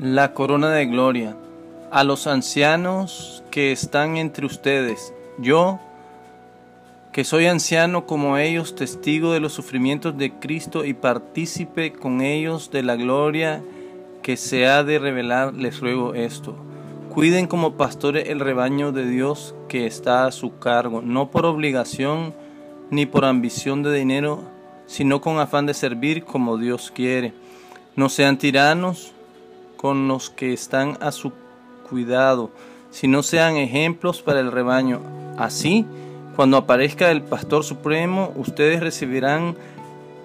La corona de gloria. A los ancianos que están entre ustedes, yo, que soy anciano como ellos, testigo de los sufrimientos de Cristo y partícipe con ellos de la gloria que se ha de revelar, les ruego esto. Cuiden como pastores el rebaño de Dios que está a su cargo, no por obligación ni por ambición de dinero, sino con afán de servir como Dios quiere. No sean tiranos, con los que están a su cuidado, si no sean ejemplos para el rebaño. Así, cuando aparezca el Pastor Supremo, ustedes recibirán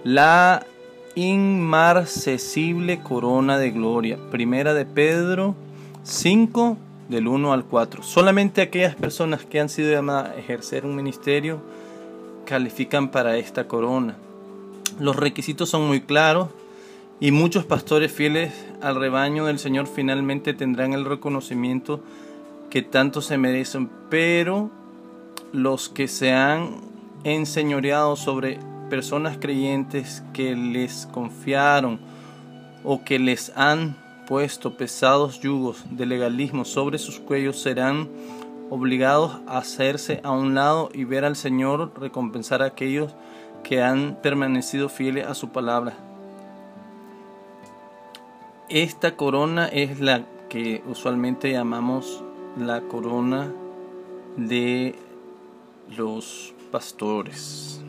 la inmarcesible corona de gloria. Primera de Pedro 5, del 1 al 4. Solamente aquellas personas que han sido llamadas a ejercer un ministerio califican para esta corona. Los requisitos son muy claros y muchos pastores fieles al rebaño del Señor finalmente tendrán el reconocimiento que tanto se merecen, pero los que se han enseñoreado sobre personas creyentes que les confiaron o que les han puesto pesados yugos de legalismo sobre sus cuellos serán obligados a hacerse a un lado y ver al Señor recompensar a aquellos que han permanecido fieles a su palabra. Esta corona es la que usualmente llamamos la corona de los pastores.